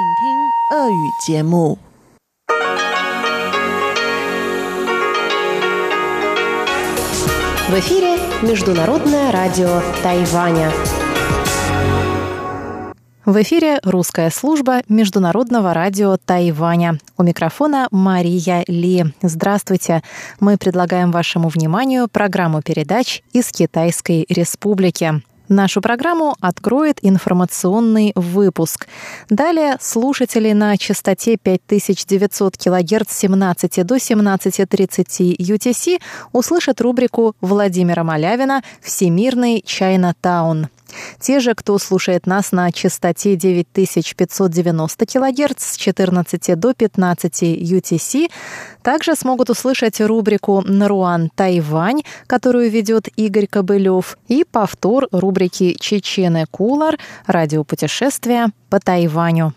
В эфире Международное радио Тайваня. В эфире русская служба Международного радио Тайваня. У микрофона Мария Ли. Здравствуйте. Мы предлагаем вашему вниманию программу передач из Китайской Республики. Нашу программу откроет информационный выпуск. Далее слушатели на частоте 5900 кГц с 17 до 17.30 UTC услышат рубрику Владимира Малявина «Всемирный Чайна-таун». Те же, кто слушает нас на частоте 9590 кГц с 14 до 15 UTC, также смогут услышать рубрику «Наруан Тайвань», которую ведет Игорь Кобылев, и повтор рубрики «Чечены Кулар. Радиопутешествия по Тайваню».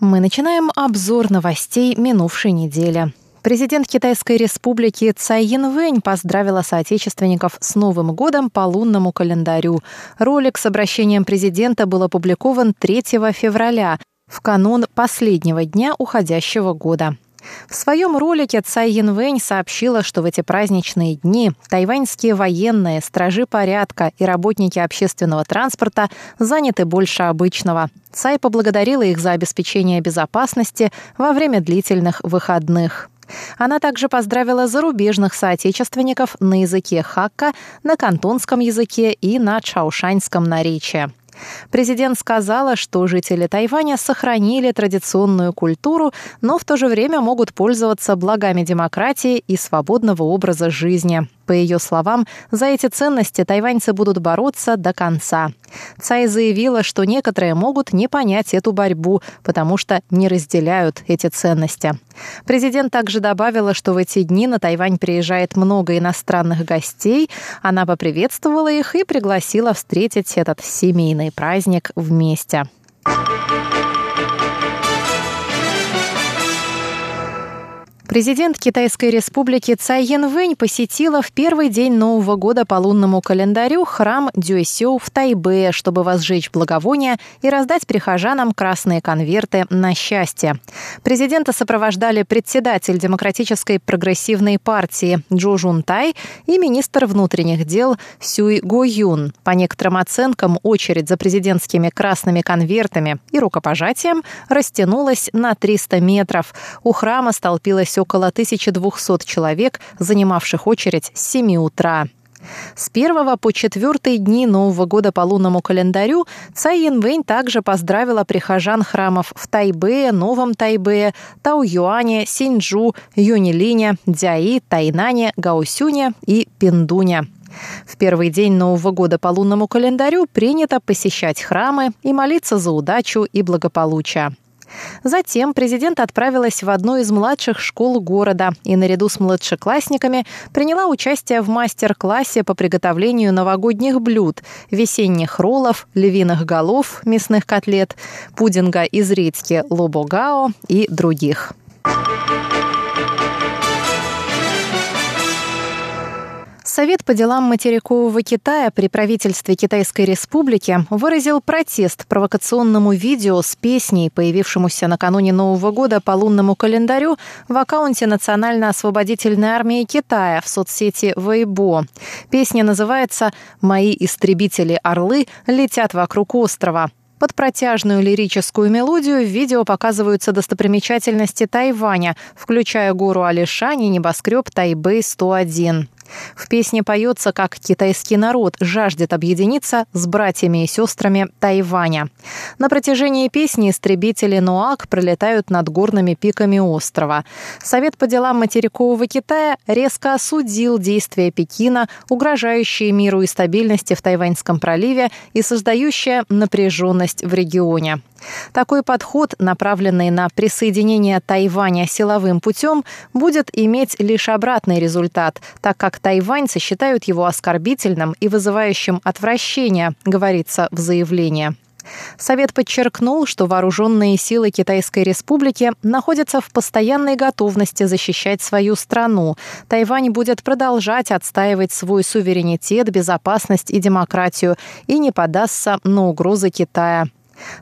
Мы начинаем обзор новостей минувшей недели. Президент Китайской республики Цай Янвэнь поздравила соотечественников с Новым годом по лунному календарю. Ролик с обращением президента был опубликован 3 февраля, в канун последнего дня уходящего года. В своем ролике Цай Янвэнь сообщила, что в эти праздничные дни тайваньские военные, стражи порядка и работники общественного транспорта заняты больше обычного. Цай поблагодарила их за обеспечение безопасности во время длительных выходных. Она также поздравила зарубежных соотечественников на языке хакка, на кантонском языке и на чаушаньском наречии. Президент сказала, что жители Тайваня сохранили традиционную культуру, но в то же время могут пользоваться благами демократии и свободного образа жизни. По ее словам, за эти ценности тайваньцы будут бороться до конца. Цай заявила, что некоторые могут не понять эту борьбу, потому что не разделяют эти ценности. Президент также добавила, что в эти дни на Тайвань приезжает много иностранных гостей. Она поприветствовала их и пригласила встретить этот семейный праздник вместе. Президент Китайской республики Цай Янвэнь посетила в первый день Нового года по лунному календарю храм Дюэсю в Тайбе, чтобы возжечь благовония и раздать прихожанам красные конверты на счастье. Президента сопровождали председатель Демократической прогрессивной партии Джо Жун Тай и министр внутренних дел Сюй Го Юн. По некоторым оценкам, очередь за президентскими красными конвертами и рукопожатием растянулась на 300 метров. У храма столпилась около 1200 человек, занимавших очередь с 7 утра. С 1 по 4 дни Нового года по лунному календарю Цай Янвэнь также поздравила прихожан храмов в Тайбе, Новом Тайбе, Тау-Юане, Синьчжу, Юнилине, Дзяи, Тайнане, Гаусюне и Пиндуне. В первый день Нового года по лунному календарю принято посещать храмы и молиться за удачу и благополучие. Затем президент отправилась в одну из младших школ города и наряду с младшеклассниками приняла участие в мастер-классе по приготовлению новогодних блюд, весенних роллов, львиных голов, мясных котлет, пудинга из редьки лобогао и других. Совет по делам материкового Китая при правительстве Китайской Республики выразил протест провокационному видео с песней, появившемуся накануне Нового года по лунному календарю в аккаунте Национально-освободительной армии Китая в соцсети Weibo. Песня называется «Мои истребители-орлы летят вокруг острова». Под протяжную лирическую мелодию в видео показываются достопримечательности Тайваня, включая гору Алишань и небоскреб Тайбэй-101. В песне поется, как китайский народ жаждет объединиться с братьями и сестрами Тайваня. На протяжении песни истребители Нуак пролетают над горными пиками острова. Совет по делам материкового Китая резко осудил действия Пекина, угрожающие миру и стабильности в Тайваньском проливе и создающие напряженность в регионе. Такой подход, направленный на присоединение Тайваня силовым путем, будет иметь лишь обратный результат, так как тайваньцы считают его оскорбительным и вызывающим отвращение, говорится в заявлении. Совет подчеркнул, что вооруженные силы Китайской Республики находятся в постоянной готовности защищать свою страну. Тайвань будет продолжать отстаивать свой суверенитет, безопасность и демократию и не подастся на угрозы Китая.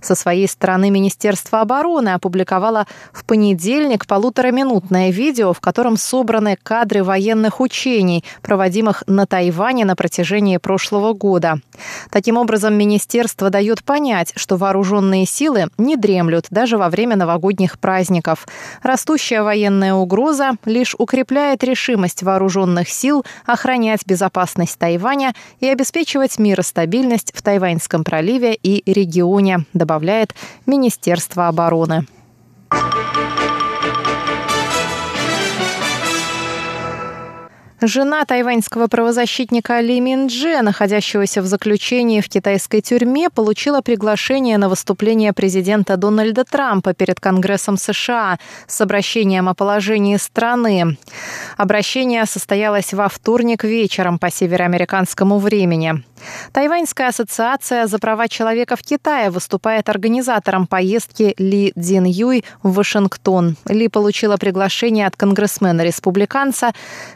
Со своей стороны Министерство обороны опубликовало в понедельник полутораминутное видео, в котором собраны кадры военных учений, проводимых на Тайване на протяжении прошлого года. Таким образом, министерство дает понять, что вооруженные силы не дремлют даже во время новогодних праздников. Растущая военная угроза лишь укрепляет решимость вооруженных сил охранять безопасность Тайваня и обеспечивать мир и стабильность в Тайваньском проливе и регионе добавляет Министерство обороны. Жена тайваньского правозащитника Ли Миндже, находящегося в заключении в китайской тюрьме, получила приглашение на выступление президента Дональда Трампа перед Конгрессом США с обращением о положении страны. Обращение состоялось во вторник вечером по североамериканскому времени. Тайваньская ассоциация за права человека в Китае выступает организатором поездки Ли Цзин Юй в Вашингтон. Ли получила приглашение от конгрессмена-республиканца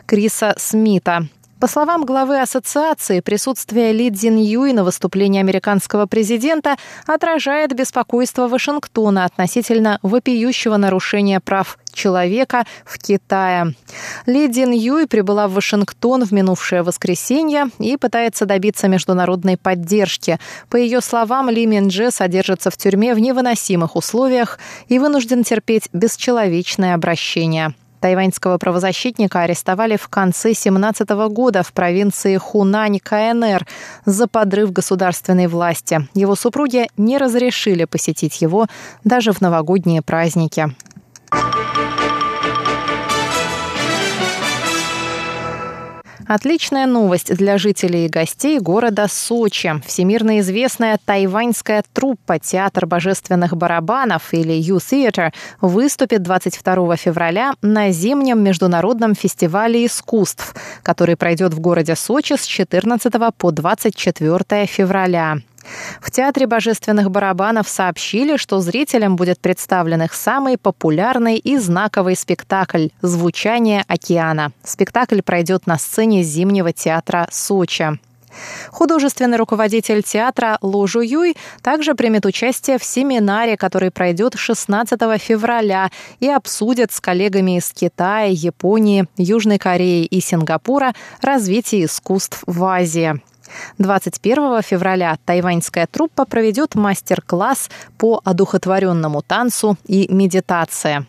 Криса Смита. По словам главы ассоциации, присутствие Ли Цзин Юй на выступлении американского президента отражает беспокойство Вашингтона относительно вопиющего нарушения прав человека в Китае. Ли Дин Юй прибыла в Вашингтон в минувшее воскресенье и пытается добиться международной поддержки. По ее словам, Ли Миндже содержится в тюрьме в невыносимых условиях и вынужден терпеть бесчеловечное обращение. Тайваньского правозащитника арестовали в конце 2017 года в провинции Хунань, КНР, за подрыв государственной власти. Его супруги не разрешили посетить его даже в новогодние праздники. Отличная новость для жителей и гостей города Сочи. Всемирно известная тайваньская труппа «Театр божественных барабанов» или U-Theater выступит 22 февраля на зимнем международном фестивале искусств, который пройдет в городе Сочи с 14 по 24 февраля. В Театре божественных барабанов сообщили, что зрителям будет представлен их самый популярный и знаковый спектакль «Звучание океана». Спектакль пройдет на сцене Зимнего театра Сочи. Художественный руководитель театра Лу Жуюй также примет участие в семинаре, который пройдет 16 февраля и обсудит с коллегами из Китая, Японии, Южной Кореи и Сингапура развитие искусств в Азии. 21 февраля тайваньская труппа проведет мастер-класс по одухотворенному танцу и медитации.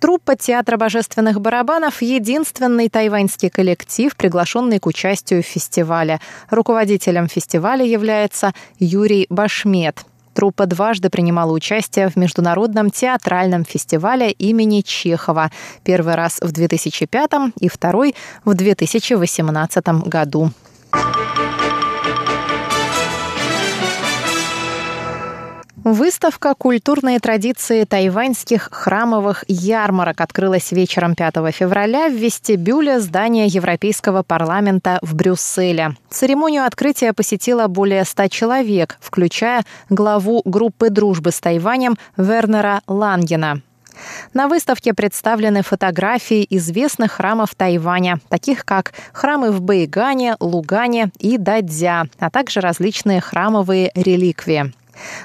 Труппа Театра божественных барабанов – единственный тайваньский коллектив, приглашенный к участию в фестивале. Руководителем фестиваля является Юрий Башмет. Труппа дважды принимала участие в Международном театральном фестивале имени Чехова. Первый раз в 2005 и второй в 2018 году. Выставка «Культурные традиции тайваньских храмовых ярмарок» открылась вечером 5 февраля в вестибюле здания Европейского парламента в Брюсселе. Церемонию открытия посетило более 100 человек, включая главу группы дружбы с Тайванем Вернера Лангена. На выставке представлены фотографии известных храмов Тайваня, таких как храмы в Бэйгане, Лугане и Дадзя, а также различные храмовые реликвии.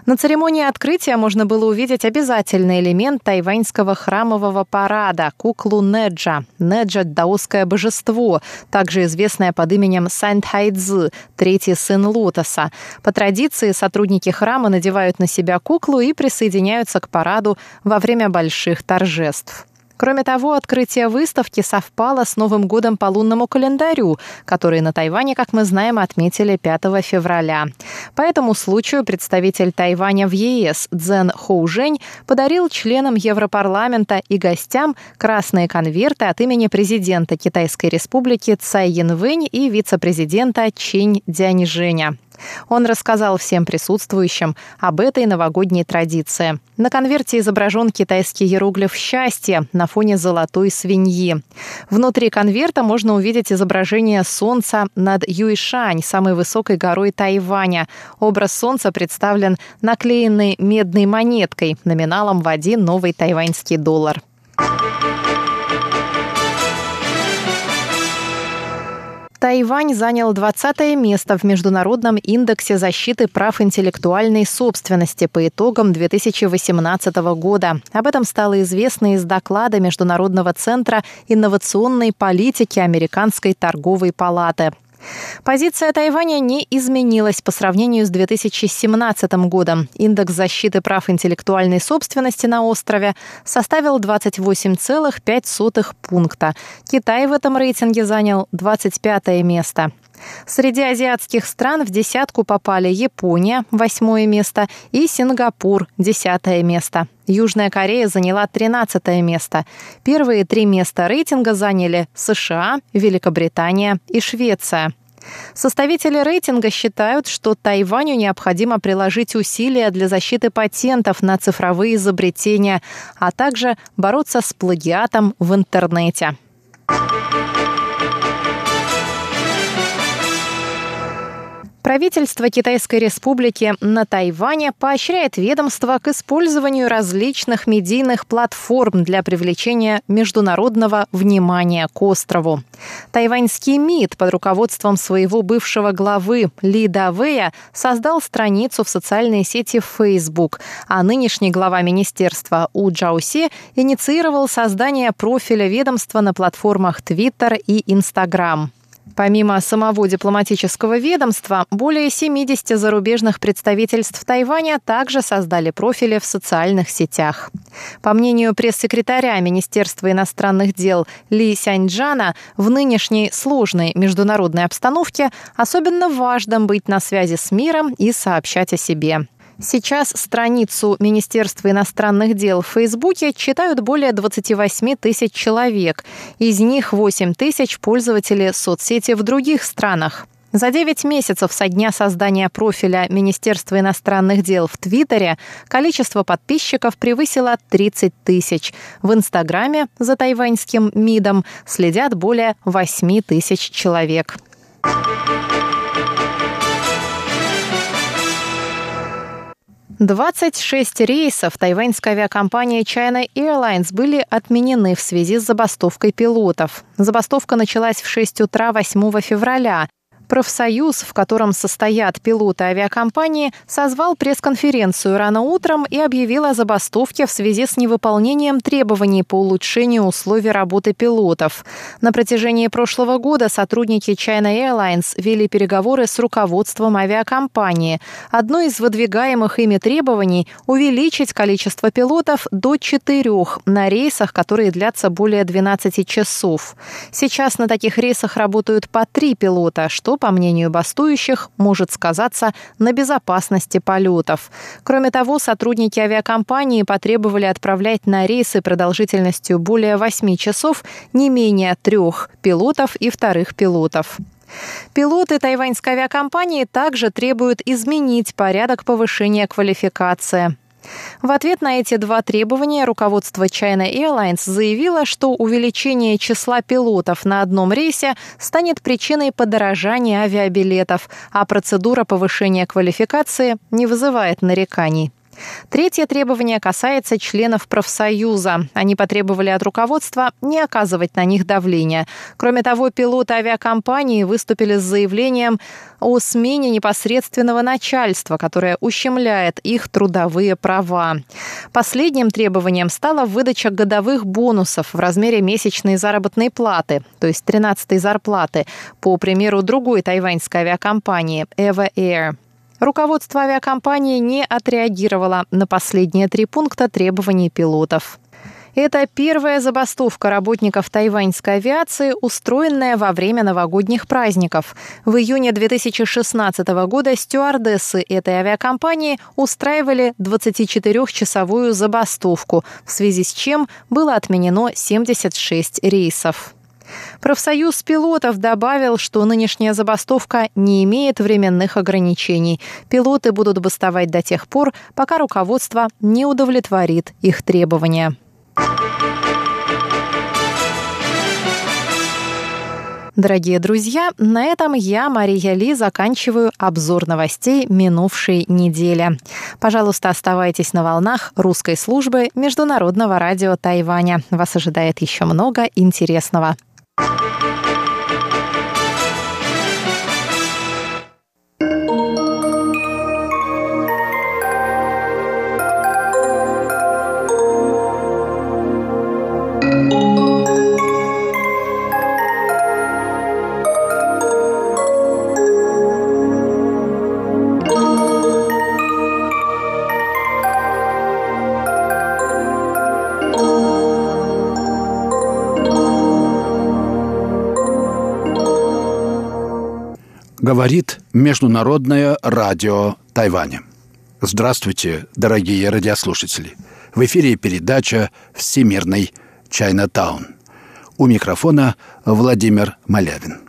На церемонии открытия можно было увидеть обязательный элемент тайваньского храмового парада – куклу Неджа. Неджа – даосское божество, также известное под именем Сан Тайцзы, третий сын Лотоса. По традиции сотрудники храма надевают на себя куклу и присоединяются к параду во время больших торжеств. Кроме того, открытие выставки совпало с Новым годом по лунному календарю, который на Тайване, как мы знаем, отметили 5 февраля. По этому случаю представитель Тайваня в ЕС Цзэн Хоужень подарил членам Европарламента и гостям красные конверты от имени президента Китайской республики Цай Янвэнь и вице-президента Чинь Дяньжэня. Он рассказал всем присутствующим об этой новогодней традиции. На конверте изображен китайский иероглиф «Счастье» на фоне золотой свиньи. Внутри конверта можно увидеть изображение солнца над Юйшань, самой высокой горой Тайваня. Образ солнца представлен наклеенной медной монеткой номиналом в один новый тайваньский доллар. Тайвань занял 20 место в Международном индексе защиты прав интеллектуальной собственности по итогам 2018 года. Об этом стало известно из доклада Международного центра инновационной политики Американской торговой палаты. Позиция Тайваня не изменилась по сравнению с 2017 годом. Индекс защиты прав интеллектуальной собственности на острове составил 28,5 пункта. Китай в этом рейтинге занял 25 место. Среди азиатских стран в десятку попали Япония, восьмое место, и Сингапур, десятое место. Южная Корея заняла 13 место. Первые три места рейтинга заняли США, Великобритания и Швеция. Составители рейтинга считают, что Тайваню необходимо приложить усилия для защиты патентов на цифровые изобретения, а также бороться с плагиатом в интернете. Правительство Китайской Республики на Тайване поощряет ведомство к использованию различных медийных платформ для привлечения международного внимания к острову. Тайваньский МИД под руководством своего бывшего главы Ли Давея создал страницу в социальной сети Facebook, а нынешний глава министерства У Джауси инициировал создание профиля ведомства на платформах Twitter и Instagram. Помимо самого дипломатического ведомства, более 70 зарубежных представительств Тайваня также создали профили в социальных сетях. По мнению пресс-секретаря Министерства иностранных дел Ли Сяньджана, в нынешней сложной международной обстановке особенно важно быть на связи с миром и сообщать о себе. Сейчас страницу Министерства иностранных дел в Фейсбуке читают более 28 тысяч человек. Из них 8 тысяч пользователи соцсети в других странах. За 9 месяцев со дня создания профиля Министерства иностранных дел в Твиттере количество подписчиков превысило 30 тысяч. В Инстаграме за тайваньским МИДом следят более 8 тысяч человек. 26 рейсов тайваньской авиакомпании China Airlines были отменены в связи с забастовкой пилотов. Забастовка началась в 6 утра 8 февраля. Профсоюз, в котором состоят пилоты авиакомпании, созвал пресс-конференцию рано утром и объявил о забастовке в связи с невыполнением требований по улучшению условий работы пилотов. На протяжении прошлого года сотрудники China Airlines вели переговоры с руководством авиакомпании. Одно из выдвигаемых ими требований – увеличить количество пилотов до четырех на рейсах, которые длятся более 12 часов. Сейчас на таких рейсах работают по три пилота, что что, по мнению бастующих, может сказаться на безопасности полетов. Кроме того, сотрудники авиакомпании потребовали отправлять на рейсы продолжительностью более 8 часов не менее трех пилотов и вторых пилотов. Пилоты тайваньской авиакомпании также требуют изменить порядок повышения квалификации. В ответ на эти два требования руководство China Airlines заявило, что увеличение числа пилотов на одном рейсе станет причиной подорожания авиабилетов, а процедура повышения квалификации не вызывает нареканий. Третье требование касается членов профсоюза. Они потребовали от руководства не оказывать на них давления. Кроме того, пилоты авиакомпании выступили с заявлением о смене непосредственного начальства, которое ущемляет их трудовые права. Последним требованием стала выдача годовых бонусов в размере месячной заработной платы, то есть 13-й зарплаты, по примеру другой тайваньской авиакомпании Eva Air. Руководство авиакомпании не отреагировало на последние три пункта требований пилотов. Это первая забастовка работников тайваньской авиации, устроенная во время новогодних праздников. В июне 2016 года стюардессы этой авиакомпании устраивали 24-часовую забастовку, в связи с чем было отменено 76 рейсов. Профсоюз пилотов добавил, что нынешняя забастовка не имеет временных ограничений. Пилоты будут бастовать до тех пор, пока руководство не удовлетворит их требования. Дорогие друзья, на этом я, Мария Ли, заканчиваю обзор новостей минувшей недели. Пожалуйста, оставайтесь на волнах русской службы Международного радио Тайваня. Вас ожидает еще много интересного. Говорит Международное радио Тайваня. Здравствуйте, дорогие радиослушатели. В эфире передача «Всемирный Чайнатаун». У микрофона Владимир Малявин.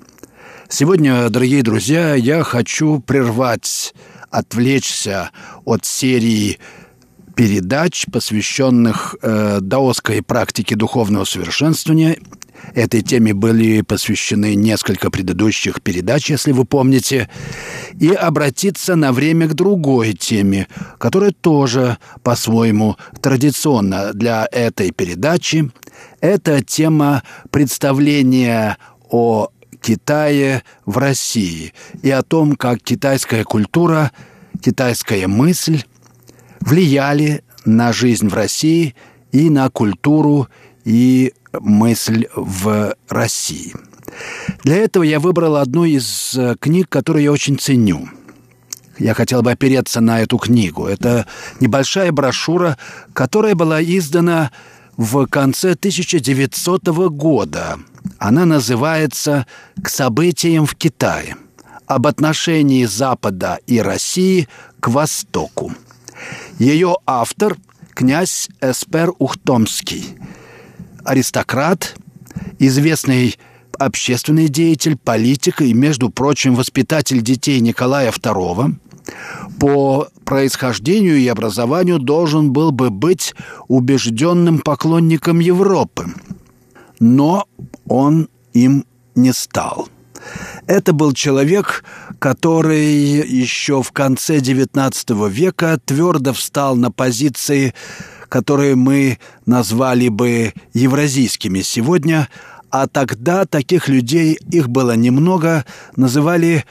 Сегодня, дорогие друзья, я хочу прервать, отвлечься от серии передач, посвященных э, даосской практике духовного совершенствования Этой теме были посвящены несколько предыдущих передач, если вы помните, и обратиться на время к другой теме, которая тоже по-своему традиционна для этой передачи. Это тема представления о Китае в России и о том, как китайская культура, китайская мысль влияли на жизнь в России и на культуру и мысль в России. Для этого я выбрал одну из э, книг, которую я очень ценю. Я хотел бы опереться на эту книгу. Это небольшая брошюра, которая была издана в конце 1900 года. Она называется «К событиям в Китае. Об отношении Запада и России к Востоку». Ее автор – князь Эспер Ухтомский – аристократ, известный общественный деятель, политик и, между прочим, воспитатель детей Николая II, по происхождению и образованию должен был бы быть убежденным поклонником Европы. Но он им не стал. Это был человек, который еще в конце XIX века твердо встал на позиции которые мы назвали бы евразийскими сегодня, а тогда таких людей, их было немного, называли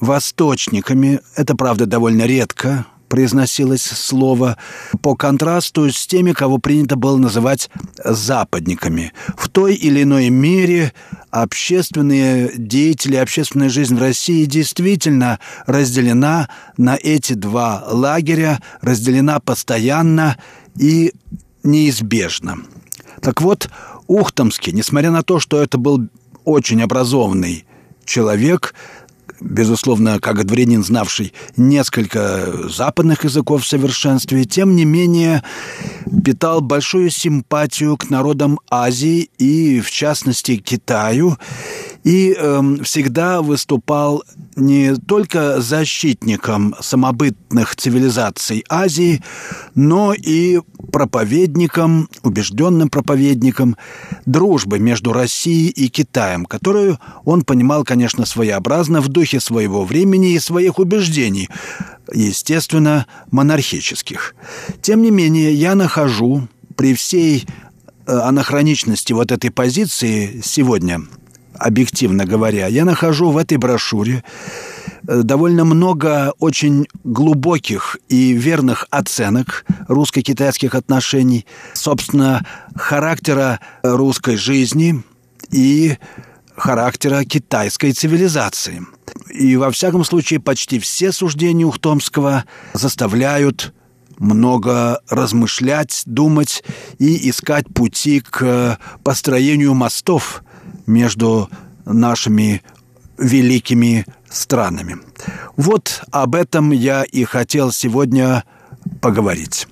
восточниками. Это, правда, довольно редко произносилось слово, по контрасту с теми, кого принято было называть западниками. В той или иной мере общественные деятели, общественная жизнь в России действительно разделена на эти два лагеря, разделена постоянно, и неизбежно. Так вот, Ухтомский, несмотря на то, что это был очень образованный человек, безусловно, как дворянин, знавший несколько западных языков в совершенстве, тем не менее питал большую симпатию к народам Азии и, в частности, Китаю, и э, всегда выступал не только защитником самобытных цивилизаций Азии, но и проповедником, убежденным проповедником дружбы между Россией и Китаем, которую он понимал, конечно, своеобразно в духе своего времени и своих убеждений, естественно, монархических. Тем не менее, я нахожу при всей э, анахроничности вот этой позиции сегодня – объективно говоря. Я нахожу в этой брошюре э, довольно много очень глубоких и верных оценок русско-китайских отношений, собственно, характера русской жизни и характера китайской цивилизации. И во всяком случае почти все суждения Ухтомского заставляют много размышлять, думать и искать пути к построению мостов между нашими великими странами. Вот об этом я и хотел сегодня поговорить.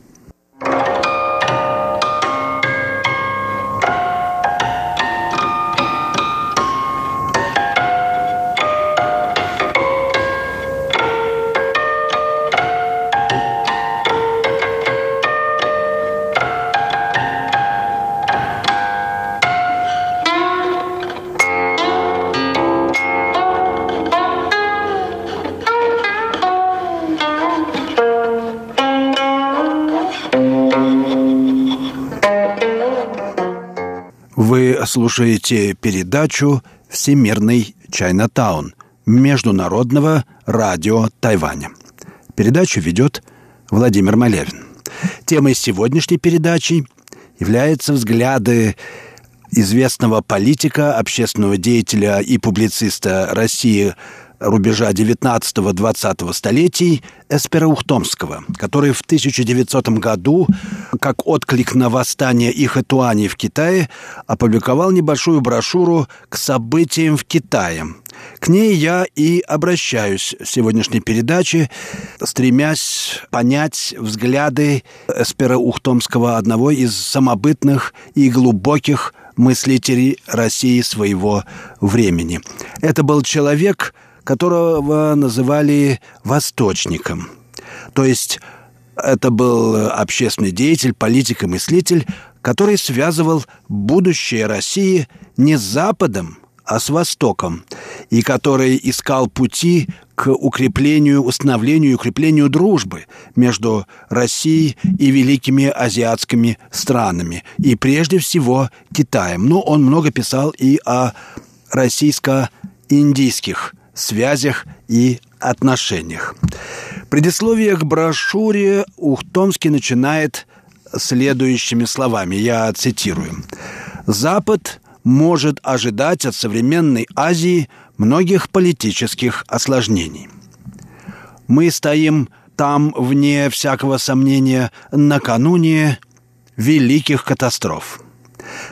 Слушаете передачу «Всемирный Чайнатаун» Международного радио Тайваня. Передачу ведет Владимир Малявин. Темой сегодняшней передачи являются взгляды известного политика, общественного деятеля и публициста России рубежа 19-20 столетий Эспера Ухтомского, который в 1900 году, как отклик на восстание Ихэтуани в Китае, опубликовал небольшую брошюру «К событиям в Китае». К ней я и обращаюсь в сегодняшней передаче, стремясь понять взгляды Эспера Ухтомского, одного из самобытных и глубоких мыслителей России своего времени. Это был человек – которого называли «восточником». То есть это был общественный деятель, политик и мыслитель, который связывал будущее России не с Западом, а с Востоком, и который искал пути к укреплению, установлению и укреплению дружбы между Россией и великими азиатскими странами, и прежде всего Китаем. Но он много писал и о российско-индийских связях и отношениях. Предисловие к брошюре Ухтомский начинает следующими словами, я цитирую. «Запад может ожидать от современной Азии многих политических осложнений. Мы стоим там, вне всякого сомнения, накануне великих катастроф.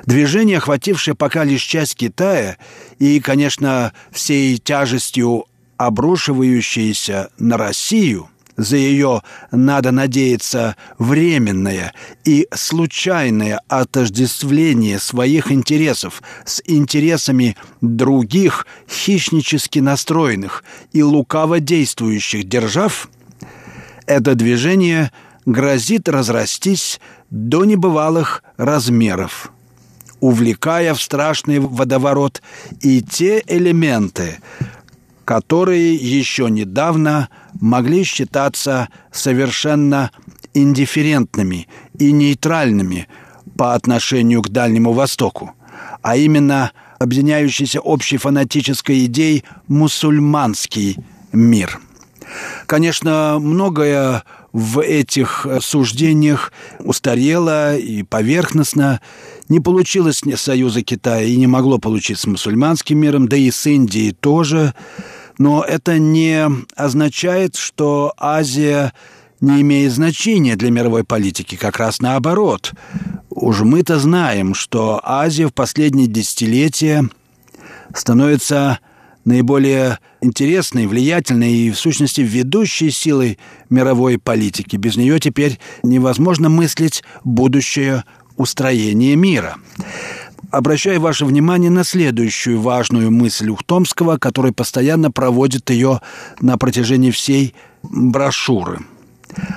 Движение, охватившее пока лишь часть Китая и, конечно, всей тяжестью обрушивающееся на Россию, за ее, надо надеяться, временное и случайное отождествление своих интересов с интересами других хищнически настроенных и лукаво действующих держав, это движение грозит разрастись до небывалых размеров – увлекая в страшный водоворот и те элементы, которые еще недавно могли считаться совершенно индифферентными и нейтральными по отношению к Дальнему Востоку, а именно объединяющийся общей фанатической идеей мусульманский мир. Конечно, многое в этих суждениях устарело и поверхностно, не получилось союза Китая и не могло получиться с мусульманским миром, да и с Индией тоже. Но это не означает, что Азия не имеет значения для мировой политики, как раз наоборот. Уж мы-то знаем, что Азия в последние десятилетия становится наиболее интересной, влиятельной и, в сущности, ведущей силой мировой политики. Без нее теперь невозможно мыслить будущее устроения мира. Обращаю ваше внимание на следующую важную мысль Ухтомского, который постоянно проводит ее на протяжении всей брошюры.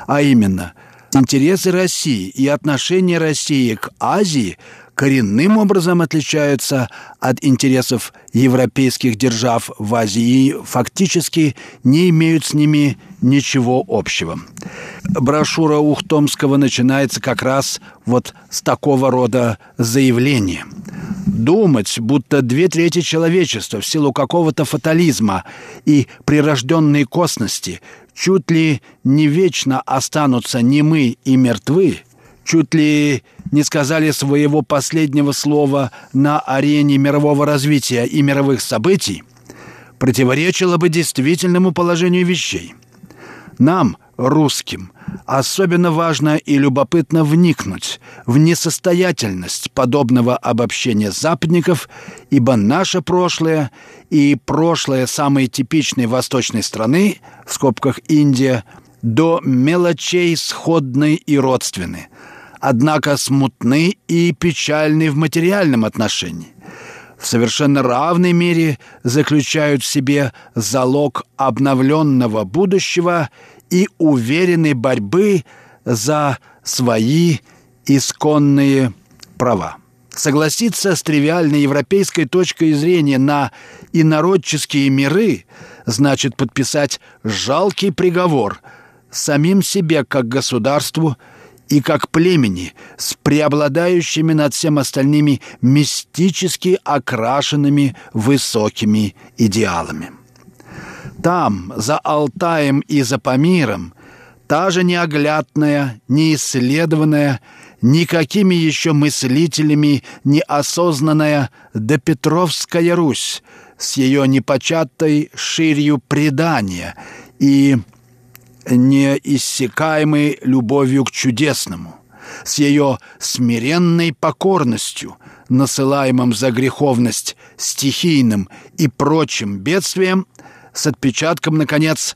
А именно, интересы России и отношение России к Азии коренным образом отличаются от интересов европейских держав в Азии и фактически не имеют с ними ничего общего. Брошюра Ухтомского начинается как раз вот с такого рода заявления. Думать, будто две трети человечества в силу какого-то фатализма и прирожденной косности чуть ли не вечно останутся немы и мертвы, чуть ли не сказали своего последнего слова на арене мирового развития и мировых событий, противоречило бы действительному положению вещей. Нам, русским, особенно важно и любопытно вникнуть в несостоятельность подобного обобщения западников, ибо наше прошлое и прошлое самой типичной восточной страны, в скобках Индия, до мелочей сходны и родственны – однако смутны и печальны в материальном отношении. В совершенно равной мере заключают в себе залог обновленного будущего и уверенной борьбы за свои исконные права. Согласиться с тривиальной европейской точкой зрения на инородческие миры значит подписать жалкий приговор самим себе как государству – и как племени с преобладающими над всем остальными мистически окрашенными высокими идеалами. Там, за Алтаем и за Памиром, та же неоглядная, неисследованная, никакими еще мыслителями неосознанная допетровская Русь с ее непочатой ширью предания и неиссякаемой любовью к чудесному, с ее смиренной покорностью, насылаемым за греховность стихийным и прочим бедствием, с отпечатком, наконец,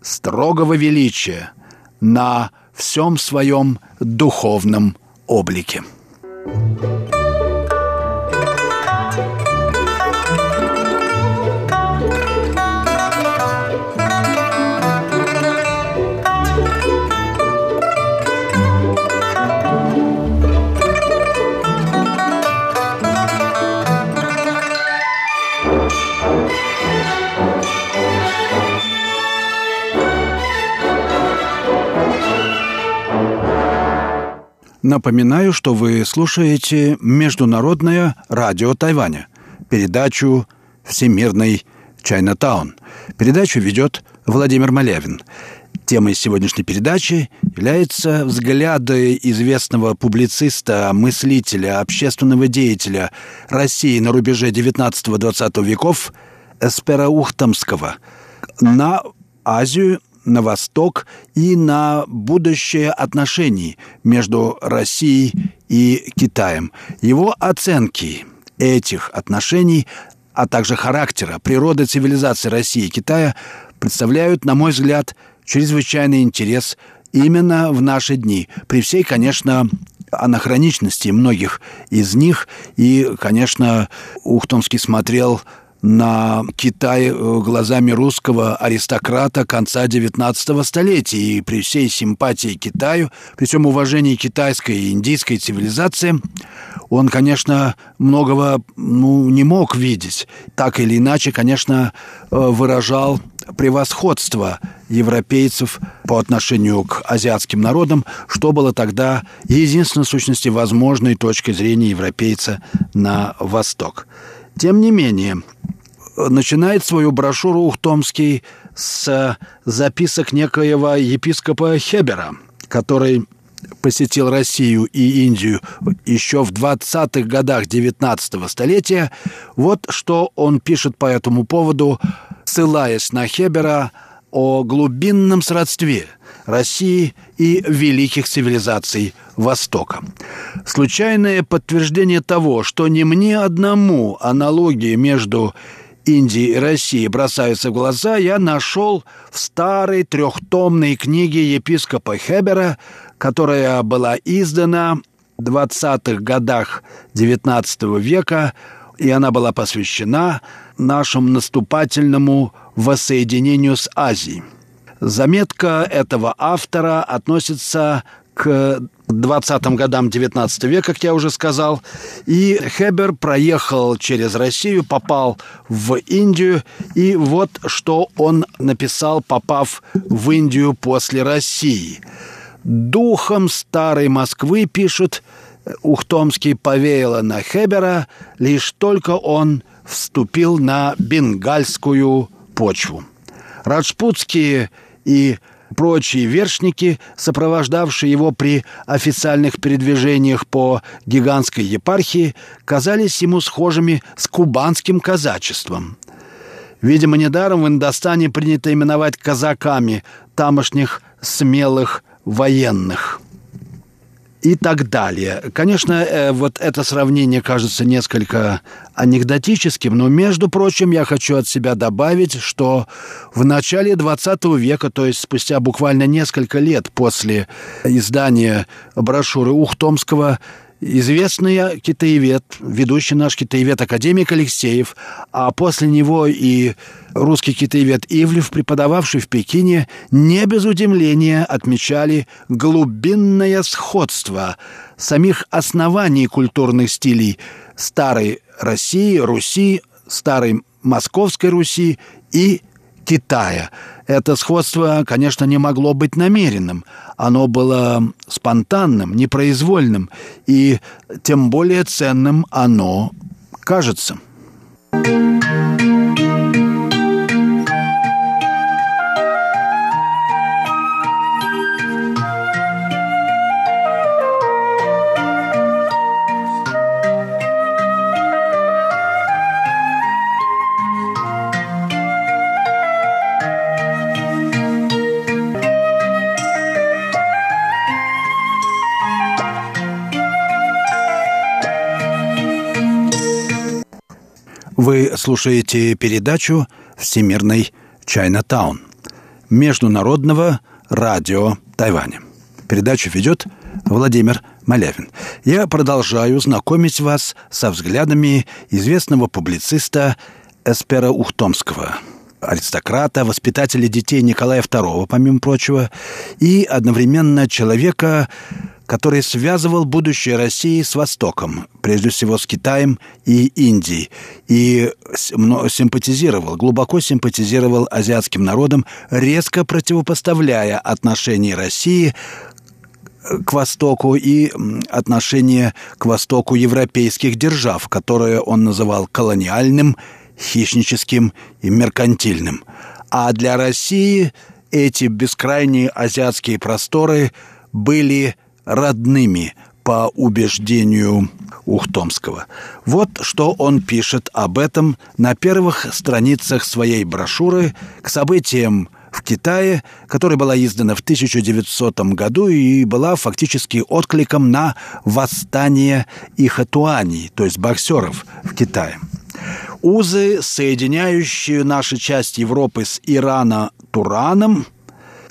строгого величия на всем своем духовном облике. Напоминаю, что вы слушаете Международное радио Тайваня, передачу «Всемирный Чайнатаун». Передачу ведет Владимир Малявин. Темой сегодняшней передачи является взгляды известного публициста, мыслителя, общественного деятеля России на рубеже 19-20 веков Эспера Ухтомского на Азию на восток и на будущее отношений между Россией и Китаем. Его оценки этих отношений, а также характера, природы цивилизации России и Китая представляют, на мой взгляд, чрезвычайный интерес именно в наши дни. При всей, конечно, анахроничности многих из них. И, конечно, Ухтомский смотрел на Китай э, глазами русского аристократа конца XIX столетия. И при всей симпатии Китаю, при всем уважении китайской и индийской цивилизации, он, конечно, многого ну, не мог видеть. Так или иначе, конечно, э, выражал превосходство европейцев по отношению к азиатским народам, что было тогда единственной сущности возможной точкой зрения европейца на восток. Тем не менее, начинает свою брошюру Ухтомский с записок некоего епископа Хебера, который посетил Россию и Индию еще в 20-х годах 19 столетия. Вот что он пишет по этому поводу, ссылаясь на Хебера о глубинном сродстве России и великих цивилизаций Востока. Случайное подтверждение того, что не мне одному аналогии между Индии и России бросаются в глаза, я нашел в старой трехтомной книге епископа Хебера, которая была издана в 20-х годах XIX века, и она была посвящена нашему наступательному воссоединению с Азией. Заметка этого автора относится к 20-м годам 19 века, как я уже сказал. И Хебер проехал через Россию, попал в Индию. И вот что он написал, попав в Индию после России. «Духом старой Москвы, пишет Ухтомский, повеяло на Хебера, лишь только он вступил на бенгальскую почву. Раджпутские и прочие вершники, сопровождавшие его при официальных передвижениях по гигантской епархии, казались ему схожими с кубанским казачеством. Видимо, недаром в Индостане принято именовать казаками тамошних смелых военных и так далее. Конечно, э, вот это сравнение кажется несколько анекдотическим, но, между прочим, я хочу от себя добавить, что в начале 20 века, то есть спустя буквально несколько лет после издания брошюры Ухтомского, известный китаевед, ведущий наш китаевед академик Алексеев, а после него и русский китаевед Ивлев, преподававший в Пекине, не без удивления отмечали глубинное сходство самих оснований культурных стилей старой России, Руси, старой Московской Руси и Китая. Это сходство, конечно, не могло быть намеренным. Оно было спонтанным, непроизвольным, и тем более ценным оно кажется. Слушаете передачу «Всемирный Чайнатаун» Международного радио Тайваня. Передачу ведет Владимир Малявин. Я продолжаю знакомить вас со взглядами известного публициста Эспера Ухтомского, аристократа, воспитателя детей Николая II, помимо прочего, и одновременно человека, который связывал будущее России с Востоком, прежде всего с Китаем и Индией, и симпатизировал, глубоко симпатизировал азиатским народам, резко противопоставляя отношения России к Востоку и отношение к Востоку европейских держав, которые он называл колониальным, хищническим и меркантильным. А для России эти бескрайние азиатские просторы были родными по убеждению Ухтомского. Вот что он пишет об этом на первых страницах своей брошюры к событиям в Китае, которая была издана в 1900 году и была фактически откликом на восстание Ихатуани, то есть боксеров в Китае. Узы, соединяющие наши часть Европы с Ирана Тураном –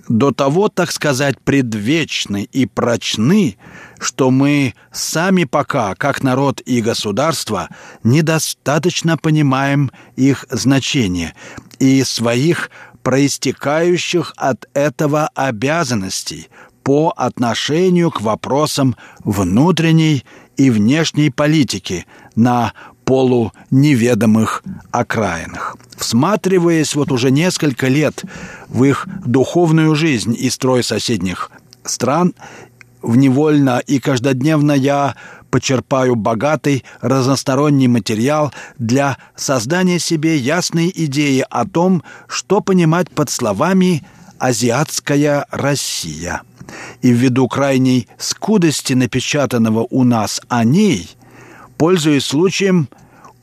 до того, так сказать, предвечны и прочны, что мы сами пока, как народ и государство, недостаточно понимаем их значение и своих проистекающих от этого обязанностей по отношению к вопросам внутренней и внешней политики на полуневедомых окраинах. Всматриваясь вот уже несколько лет в их духовную жизнь и строй соседних стран, в невольно и каждодневно я почерпаю богатый разносторонний материал для создания себе ясной идеи о том, что понимать под словами «азиатская Россия». И ввиду крайней скудости напечатанного у нас о ней – Пользуясь случаем,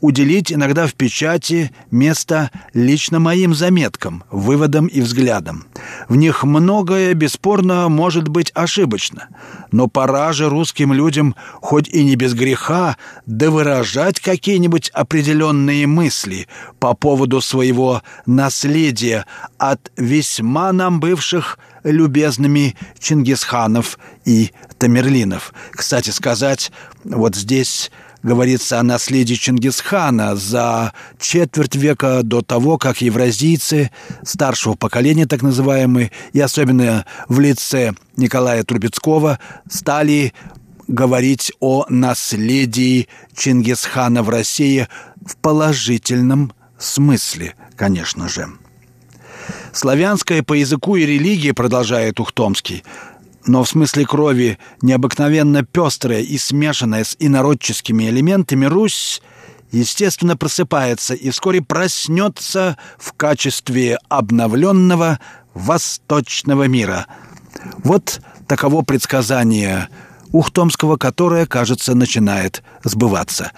уделить иногда в печати место лично моим заметкам, выводам и взглядам. В них многое, бесспорно, может быть ошибочно, но пора же русским людям, хоть и не без греха, да выражать какие-нибудь определенные мысли по поводу своего наследия от весьма нам бывших любезными Чингисханов и Тамерлинов. Кстати сказать, вот здесь говорится о наследии Чингисхана за четверть века до того, как евразийцы старшего поколения, так называемые, и особенно в лице Николая Трубецкого, стали говорить о наследии Чингисхана в России в положительном смысле, конечно же. Славянское по языку и религии, продолжает Ухтомский, но в смысле крови необыкновенно пестрая и смешанная с инородческими элементами, Русь естественно просыпается и вскоре проснется в качестве обновленного восточного мира. Вот таково предсказание Ухтомского, которое, кажется, начинает сбываться.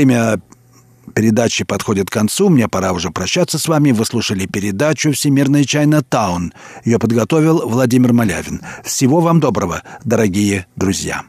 Время передачи подходит к концу. Мне пора уже прощаться с вами. Вы слушали передачу «Всемирный Чайна Таун». Ее подготовил Владимир Малявин. Всего вам доброго, дорогие друзья.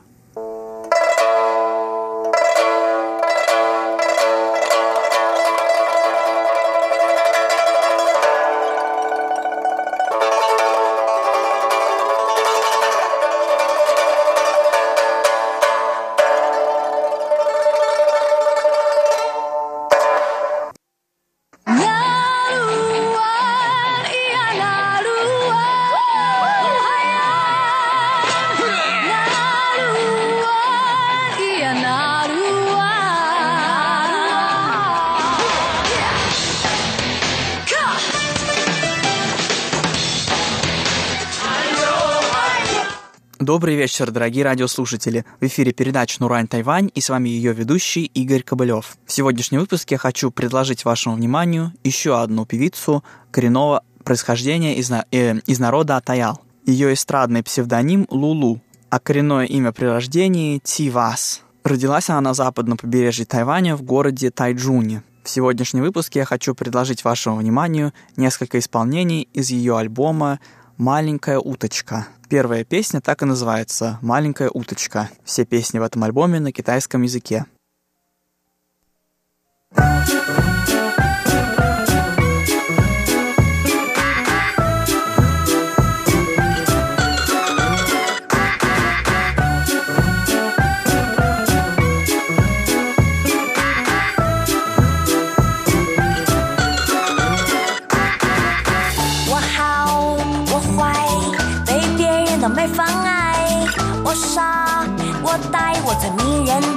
Добрый вечер, дорогие радиослушатели. В эфире передача «Нурань Тайвань» и с вами ее ведущий Игорь Кобылев. В сегодняшнем выпуске я хочу предложить вашему вниманию еще одну певицу коренного происхождения из, э, из народа Атаял. Ее эстрадный псевдоним Лулу, а коренное имя при рождении Тивас. Родилась она на западном побережье Тайваня в городе Тайджуне. В сегодняшнем выпуске я хочу предложить вашему вниманию несколько исполнений из ее альбома «Маленькая уточка». Первая песня так и называется «Маленькая уточка». Все песни в этом альбоме на китайском языке.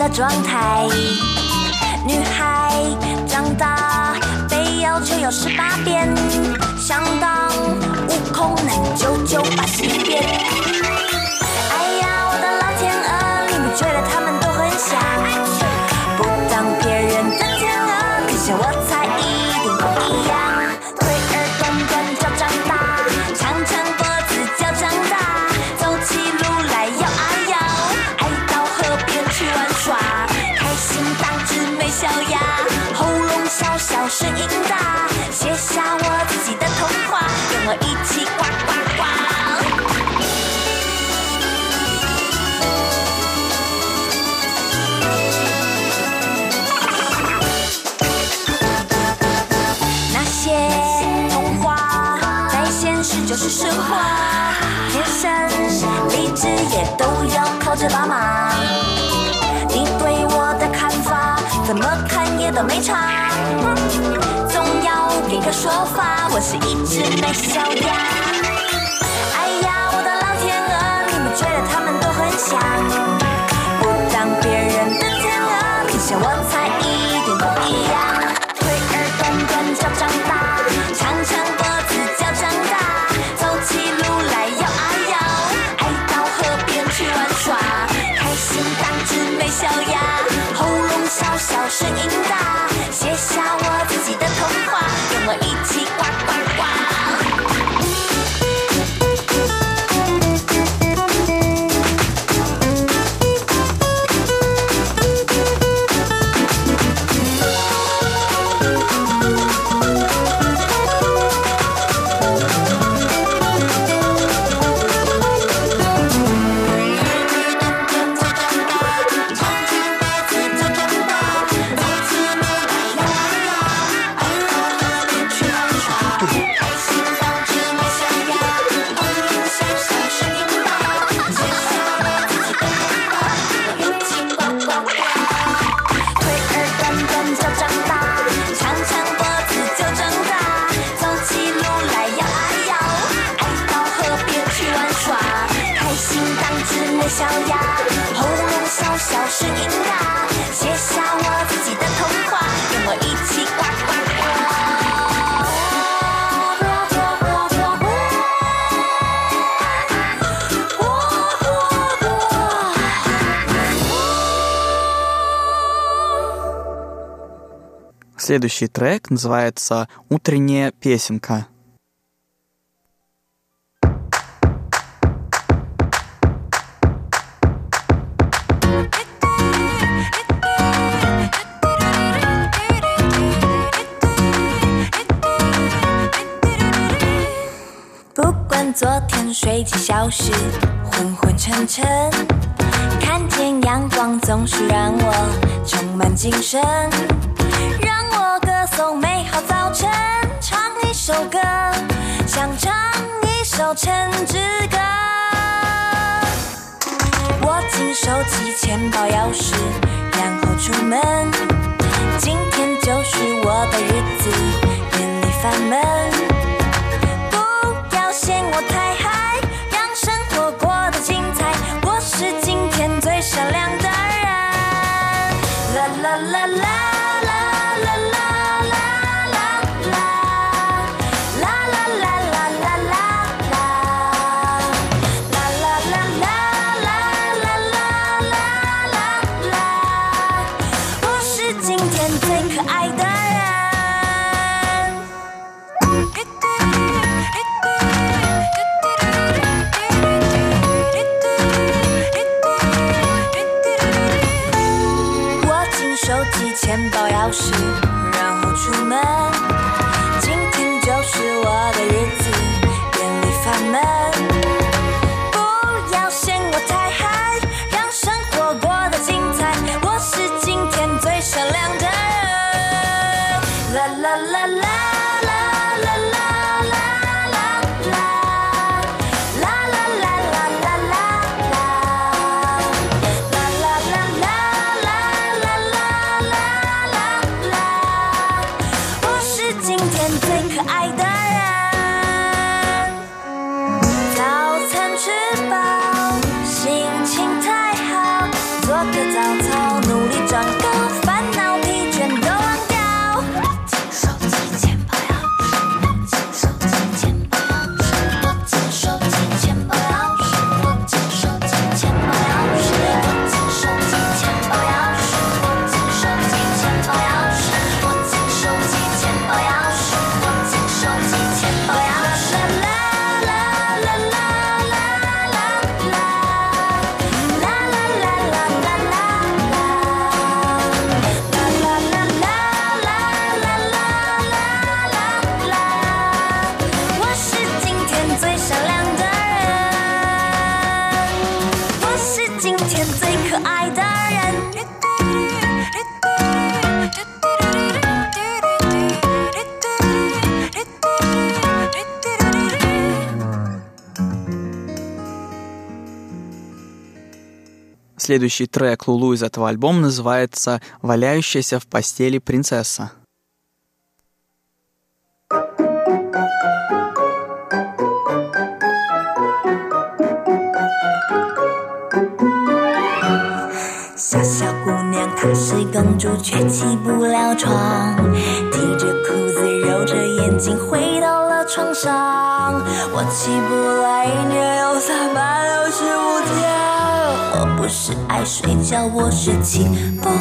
的状态，女孩长大被要求有十八变，想当悟空能九九八十一变。就是神话，天生丽质也都要靠这爸妈。你对我的看法，怎么看也都没差。总要给个说法，我是一只美小鸭。哎呀，我的老天鹅，你不觉得他们都很像？Следующий трек называется «Утренняя песенка». 不管昨天睡几小时，昏昏沉沉，看见阳光总是让我充满精神。 首歌，想唱一首城之歌。握紧手机、钱包、钥匙，然后出门。今天就是我的日子，眼里烦闷。可爱的 Следующий трек Лулу из этого альбома называется «Валяющаяся в постели принцесса». Thank 小小姑娘她是公主，却起不了床，提着裤子，揉着眼睛，回到了床上。我起不来，一年有三百六十五天。我 我是爱睡觉，我是起不来。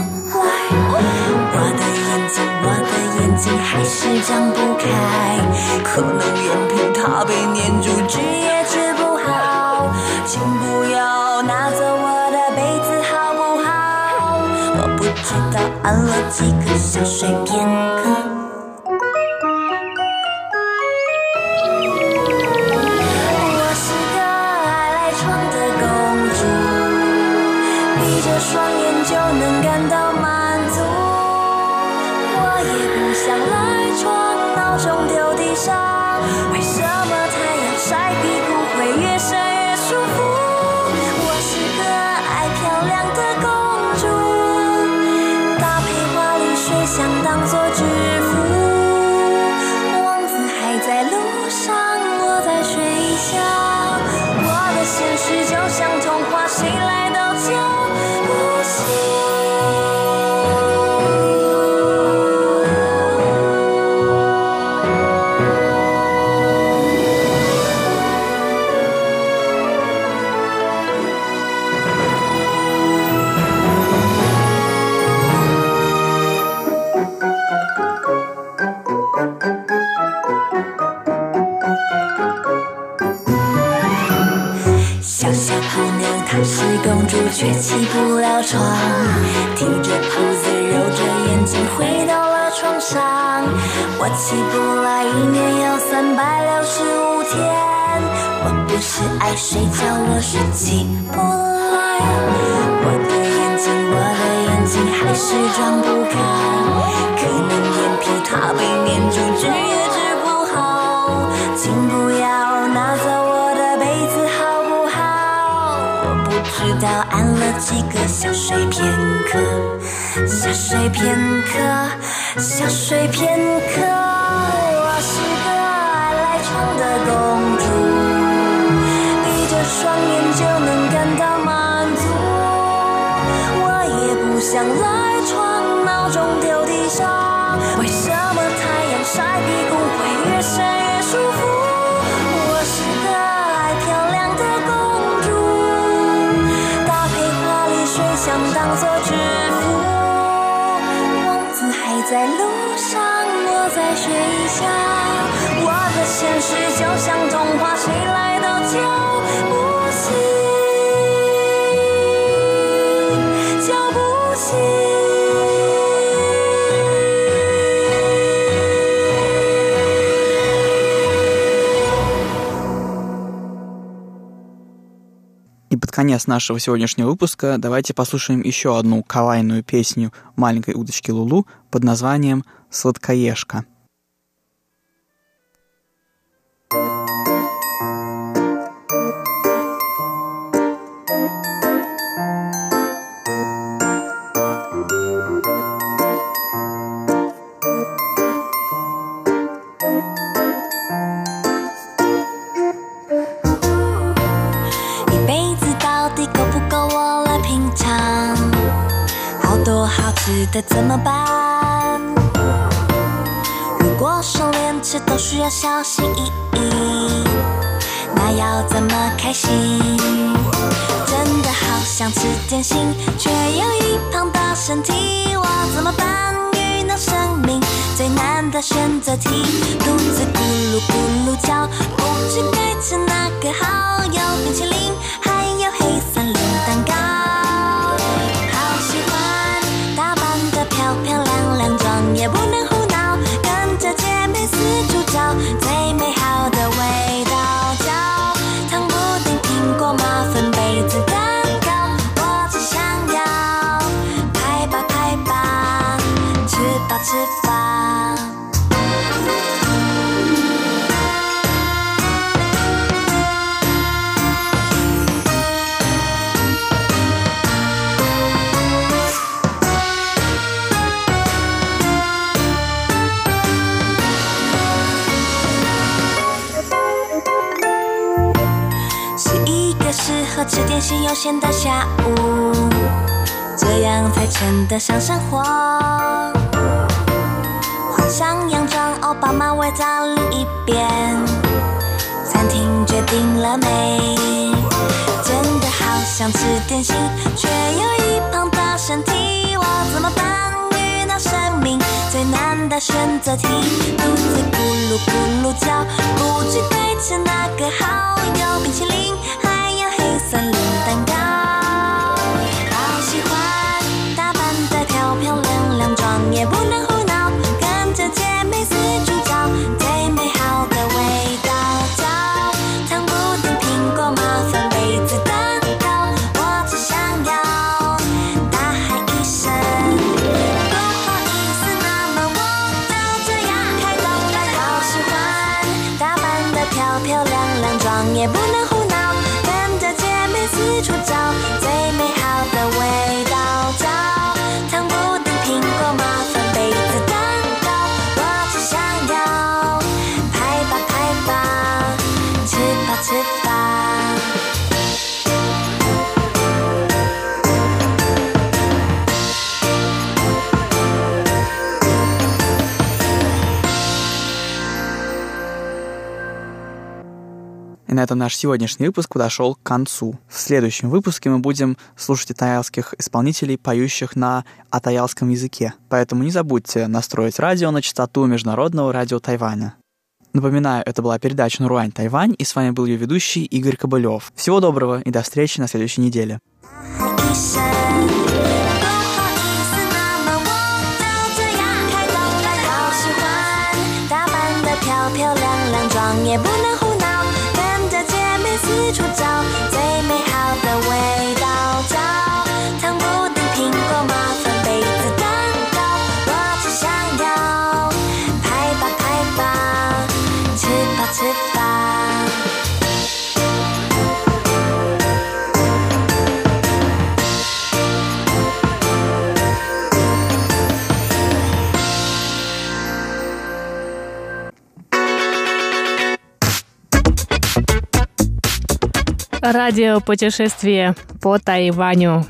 我的眼睛，我的眼睛还是张不开，可能眼皮它被粘住，治也治不好。请不要拿走我的被子好不好？我不知道按了几个小睡片刻。起不来，一年有三百六十五天。我不是爱睡觉，我是起不来。我的眼睛，我的眼睛还是睁不开，可能眼皮它被粘住，治也治不好。请不要拿走我的被子好不好？我不知道按了几个小睡片刻，小睡片刻，小睡片刻。我是个爱赖床的公主，闭着双眼就能感到满足。我也不想赖床，闹钟丢地上，为什么太阳晒屁股会越晒越舒服？我是个爱漂亮的公主，搭配华丽水箱当做在路上，我在水下。我的现实就像童话，谁来都叫不醒，叫不醒。Конец нашего сегодняшнего выпуска давайте послушаем еще одну кавайную песню маленькой удочки Лулу под названием «Сладкоежка». 的怎么办？如果说连吃都需要小心翼翼，那要怎么开心？真的好想吃点心，却有一胖的身体，我怎么办？遇到生命最难的选择题，肚子咕噜咕噜叫，不知该吃哪个闲的下午，这样才称得上生活。换上洋装，奥巴马围在另一边。餐厅决定了没？真的好想吃点心，却有一胖的身体，我怎么办？遇到生命最难的选择题，肚子咕噜咕噜叫，不知该吃哪个好。有冰淇淋，森林蛋糕，на этом наш сегодняшний выпуск подошел к концу. В следующем выпуске мы будем слушать атаялских исполнителей, поющих на атаялском языке. Поэтому не забудьте настроить радио на частоту Международного радио Тайваня. Напоминаю, это была передача «Наруань Тайвань», и с вами был ее ведущий Игорь Кобылев. Всего доброго и до встречи на следующей неделе. 也不。处找 Радио путешествие по Тайваню.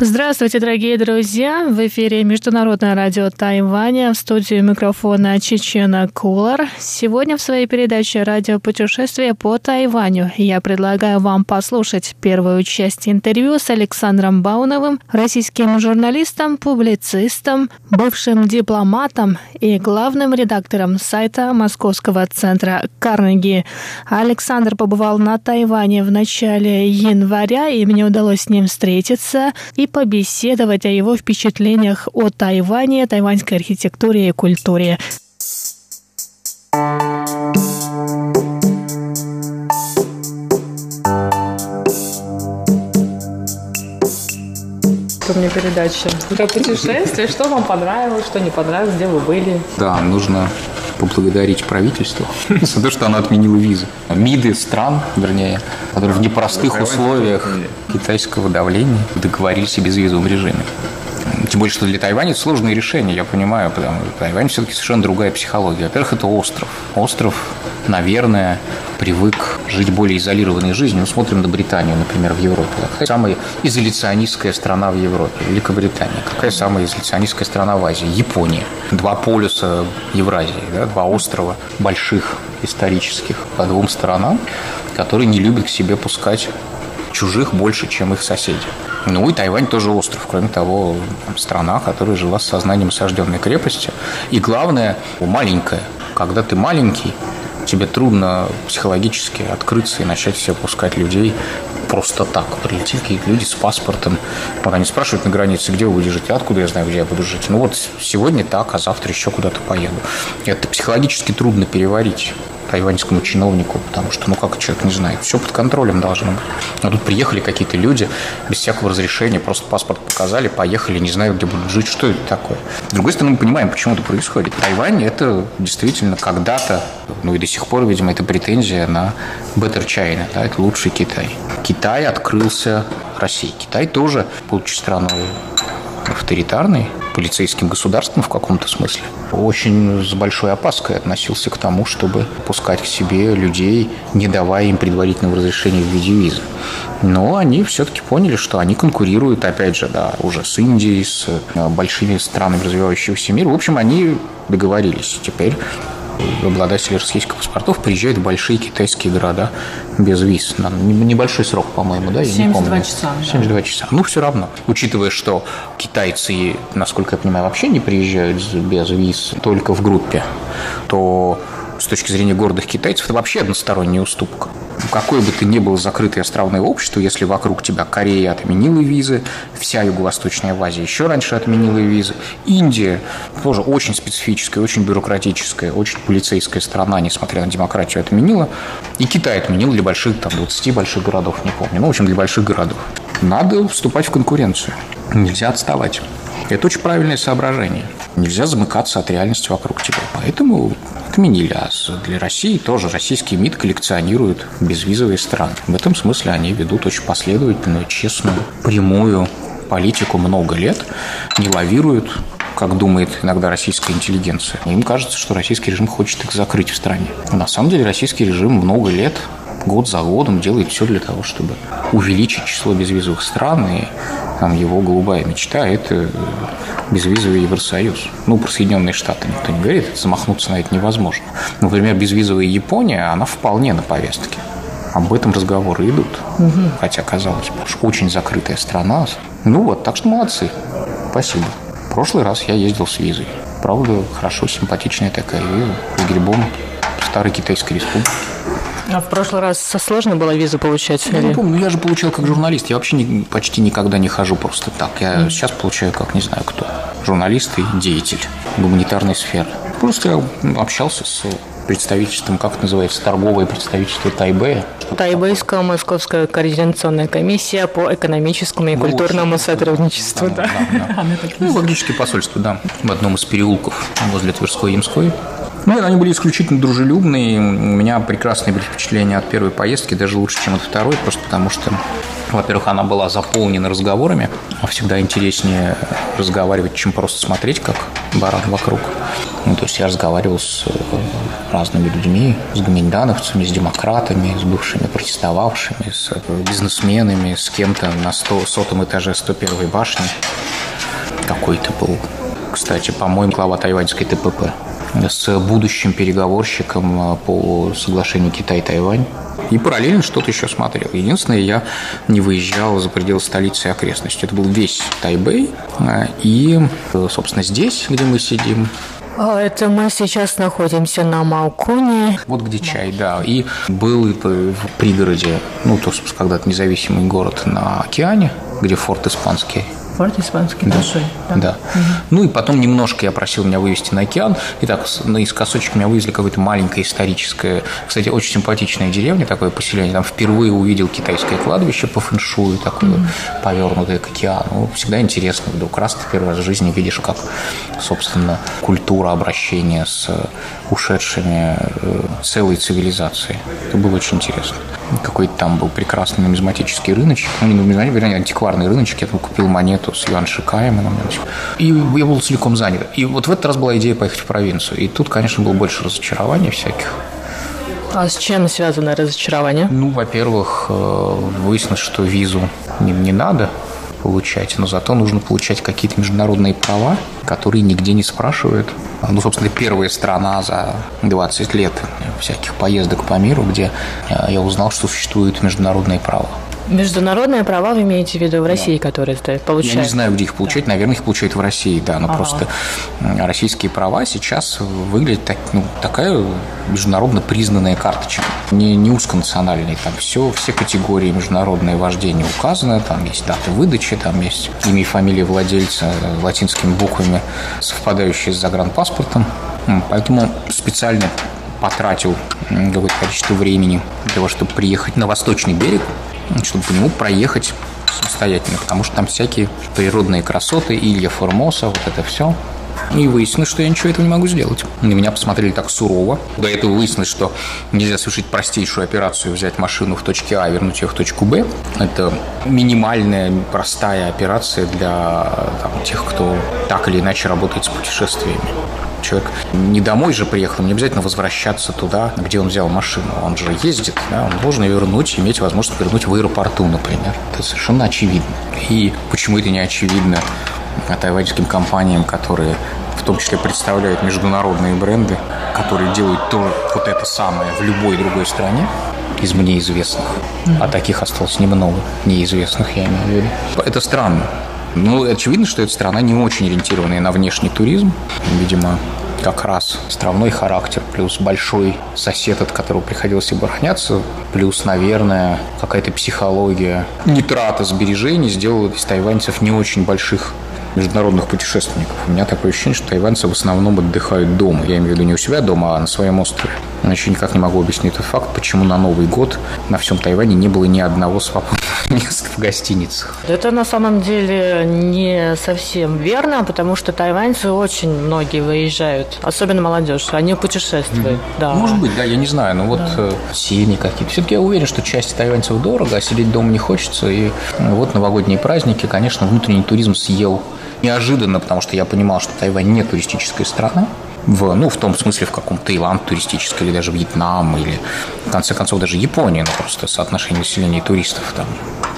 Здравствуйте, дорогие друзья! В эфире Международное радио Тайваня. В студию микрофона Чечена Кулар. Сегодня в своей передаче «Радио путешествие по Тайваню» я предлагаю вам послушать первую часть интервью с Александром Бауновым, российским журналистом, публицистом, бывшим дипломатом и главным редактором сайта Московского центра Карнеги. Александр побывал на Тайване в начале января, и мне удалось с ним встретиться и побеседовать о его впечатлениях о Тайване, тайваньской архитектуре и культуре. У меня передача про путешествия. Что вам понравилось, что не понравилось, где вы были? Да, нужно поблагодарить правительство за то, что оно отменило визы. МИДы стран, вернее, которые в непростых условиях китайского давления договорились о безвизовом режиме. Тем более, что для Тайваня это сложное решение, я понимаю, потому что Тайвань все-таки совершенно другая психология. Во-первых, это остров. Остров, наверное, привык жить более изолированной жизнью. Ну, смотрим на Британию, например, в Европе. Какая самая изоляционистская страна в Европе? Великобритания. Какая самая изоляционистская страна в Азии? Япония. Два полюса Евразии, да? два острова больших исторических по двум сторонам, которые не любят к себе пускать чужих больше, чем их соседи. Ну и Тайвань тоже остров, кроме того, страна, которая жила с сознанием осажденной крепости. И главное, маленькая. Когда ты маленький, тебе трудно психологически открыться и начать себе пускать людей просто так. Прилетели какие-то люди с паспортом. Вот они спрашивают на границе, где вы будете жить, откуда я знаю, где я буду жить. Ну вот сегодня так, а завтра еще куда-то поеду. Это психологически трудно переварить тайваньскому чиновнику, потому что, ну, как человек не знает, все под контролем должно быть. А тут приехали какие-то люди без всякого разрешения, просто паспорт показали, поехали, не знают, где будут жить, что это такое. С другой стороны, мы понимаем, почему это происходит. Тайвань – это действительно когда-то, ну и до сих пор, видимо, это претензия на Better China, да, это лучший Китай. Китай открылся России. Китай тоже, будучи страной авторитарной, полицейским государством в каком-то смысле, очень с большой опаской относился к тому, чтобы пускать к себе людей, не давая им предварительного разрешения в виде визы. Но они все-таки поняли, что они конкурируют, опять же, да, уже с Индией, с э, большими странами развивающегося мира. В общем, они договорились. Теперь обладатели российских паспортов приезжают в большие китайские города без виз. На небольшой срок, по-моему, да? Я 72 не помню. часа. 72 часа. Ну, все равно. Учитывая, что китайцы, насколько я понимаю, вообще не приезжают без виз только в группе, то с точки зрения гордых китайцев, это вообще односторонняя уступка. Какое бы ты ни было закрытое островное общество, если вокруг тебя Корея отменила визы, вся Юго-Восточная Азия еще раньше отменила визы, Индия тоже очень специфическая, очень бюрократическая, очень полицейская страна, несмотря на демократию, отменила, и Китай отменил для больших, там, 20 больших городов, не помню, ну, в общем, для больших городов. Надо вступать в конкуренцию, нельзя отставать. Это очень правильное соображение. Нельзя замыкаться от реальности вокруг тебя. Поэтому отменили. А для России тоже российский МИД коллекционирует безвизовые страны. В этом смысле они ведут очень последовательную, честную, прямую политику много лет, не лавируют как думает иногда российская интеллигенция. Им кажется, что российский режим хочет их закрыть в стране. На самом деле российский режим много лет год за годом делает все для того, чтобы увеличить число безвизовых стран и там его голубая мечта – это безвизовый Евросоюз. Ну, про Соединенные Штаты никто не говорит, замахнуться на это невозможно. Например, безвизовая Япония, она вполне на повестке. Об этом разговоры идут. Угу. Хотя, казалось бы, очень закрытая страна. Ну вот, так что молодцы. Спасибо. В прошлый раз я ездил с визой. Правда, хорошо, симпатичная такая виза с грибом Старой Китайской Республики. А в прошлый раз сложно было визу получать? Я или? не помню, я же получал как журналист. Я вообще не, почти никогда не хожу просто так. Я mm. сейчас получаю как не знаю кто. Журналист и деятель гуманитарной сферы. Просто я общался с представительством, как это называется, торговое представительство Тайбэя. Тайбэйская московская координационная комиссия по экономическому и Ну, культурному вот, сотрудничеству. Да, Да, да, да. Ну, логически посольство, да, в одном из переулков возле Тверской и Ямской. Ну, они были исключительно дружелюбные. У меня прекрасные были впечатления от первой поездки, даже лучше, чем от второй, просто потому что, во-первых, она была заполнена разговорами, а всегда интереснее разговаривать, чем просто смотреть, как баран вокруг. Ну, то есть я разговаривал с э, разными людьми, с гоминдановцами, с демократами, с бывшими протестовавшими, с бизнесменами, с кем-то на 100, сотом этаже 101 башни. Какой-то был, кстати, по-моему, глава тайваньской ТПП с будущим переговорщиком э, по соглашению Китай-Тайвань. И параллельно что-то еще смотрел. Единственное, я не выезжал за пределы столицы и окрестностей. Это был весь Тайбэй. э, И, э, собственно, здесь, где мы сидим, А, Это мы сейчас находимся на Малконе. вот где чай, да. И был в пригороде, ну, то когда-то независимый город на океане, где форт испанский. Форт испанский большой. Да. Ну и потом немножко я просил меня вывести на океан. И так с- наискосочек меня вывезли какое-то маленькое историческое, кстати, очень симпатичная деревня, такое поселение. Там впервые увидел китайское кладбище по фэншую, такое повернутое к океану. Всегда интересно вдруг раз ты первый раз в жизни видишь, как, собственно, культура обращения с ушедшими э, целой цивилизацией. Это было очень интересно. Какой-то там был прекрасный нумизматический рыночек. Ну, не нумизматический, вернее, антикварный рыночек. Я там купил монету с Юан Шикаем. И я был целиком занят. И вот в этот раз была идея поехать в провинцию. И тут, конечно, было больше разочарований всяких. А с чем связано разочарование? Ну, во-первых, э, выяснилось, что визу не, не надо получать, но зато нужно получать какие-то международные права, которые нигде не спрашивают. Ну, собственно, первая страна за 20 лет всяких поездок по миру, где э, я узнал, что существуют международные права. Международные права вы имеете в виду в России, да. которые ты получаешь? Я не знаю, где их получать. Наверное, их получают в России, да. Но ага. просто российские права сейчас выглядят так, ну, такая международно признанная карточка. Не, не узконациональные. Там все, все категории международные вождения указаны. Там есть дата выдачи, там есть имя и фамилия владельца латинскими буквами, совпадающие с загранпаспортом. Поэтому специально потратил какое-то количество времени для того, чтобы приехать на восточный берег, чтобы по нему проехать самостоятельно, потому что там всякие природные красоты, Илья Формоса, вот это все. И выяснилось, что я ничего этого не могу сделать. На меня посмотрели так сурово. До этого выяснилось, что нельзя совершить простейшую операцию, взять машину в точке А, вернуть ее в точку Б. Это минимальная, простая операция для там, тех, кто так или иначе работает с путешествиями человек не домой же приехал, не обязательно возвращаться туда, где он взял машину. Он же ездит, да, он должен ее вернуть, иметь возможность вернуть в аэропорту, например. Это совершенно очевидно. И почему это не очевидно тайваньским компаниям, которые в том числе представляют международные бренды, которые делают то, вот это самое в любой другой стране, из мне известных. А таких осталось немного, неизвестных, я имею в виду. Это странно. Ну, очевидно, что эта страна не очень ориентированная на внешний туризм. Видимо, как раз островной характер, плюс большой сосед, от которого приходилось обороняться, плюс, наверное, какая-то психология нетрата сбережений сделала из тайваньцев не очень больших международных путешественников. У меня такое ощущение, что тайваньцы в основном отдыхают дома. Я имею в виду не у себя дома, а на своем острове. Но еще никак не могу объяснить этот факт, почему на Новый год на всем Тайване не было ни одного свободного места в гостиницах. Это на самом деле не совсем верно, потому что тайваньцы очень многие выезжают, особенно молодежь, они путешествуют. Mm-hmm. Да. Может быть, да, я не знаю, но вот да. Э, семьи какие-то. Все-таки я уверен, что часть тайваньцев дорого, а сидеть дома не хочется. И вот новогодние праздники, конечно, внутренний туризм съел неожиданно, потому что я понимал, что Тайвань не туристическая страна в, ну, в том смысле, в каком Таиланд туристический, или даже Вьетнам, или, в конце концов, даже Япония, ну, просто соотношение населения и туристов там.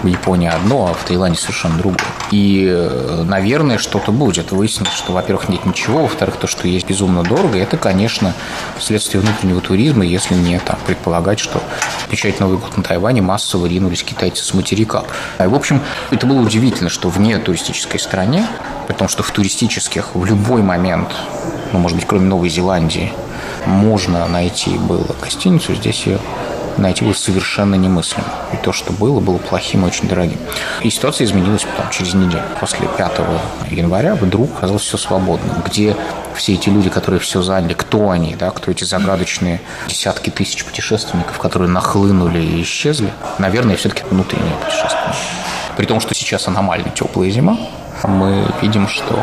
В Японии одно, а в Таиланде совершенно другое. И, э, наверное, что-то будет. Выяснилось, что, во-первых, нет ничего, во-вторых, то, что есть безумно дорого, это, конечно, следствие внутреннего туризма, если не там, предполагать, что отмечать Новый год на Тайване массово ринулись китайцы с материка. И, в общем, это было удивительно, что вне туристической стране, при том, что в туристических в любой момент ну, может быть, кроме Новой Зеландии, можно найти было гостиницу, здесь ее найти было совершенно немыслимо. И то, что было, было плохим и очень дорогим. И ситуация изменилась потом, через неделю. После 5 января вдруг оказалось все свободным. Где все эти люди, которые все заняли, кто они, да, кто эти загадочные десятки тысяч путешественников, которые нахлынули и исчезли, наверное, все-таки внутренние путешественники. При том, что сейчас аномально теплая зима, мы видим, что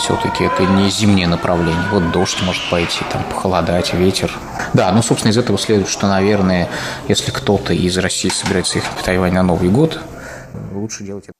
все-таки это не зимнее направление. Вот дождь может пойти, там похолодать, ветер. Да, ну, собственно, из этого следует, что, наверное, если кто-то из России собирается ехать в Тайвань на Новый год, лучше делать это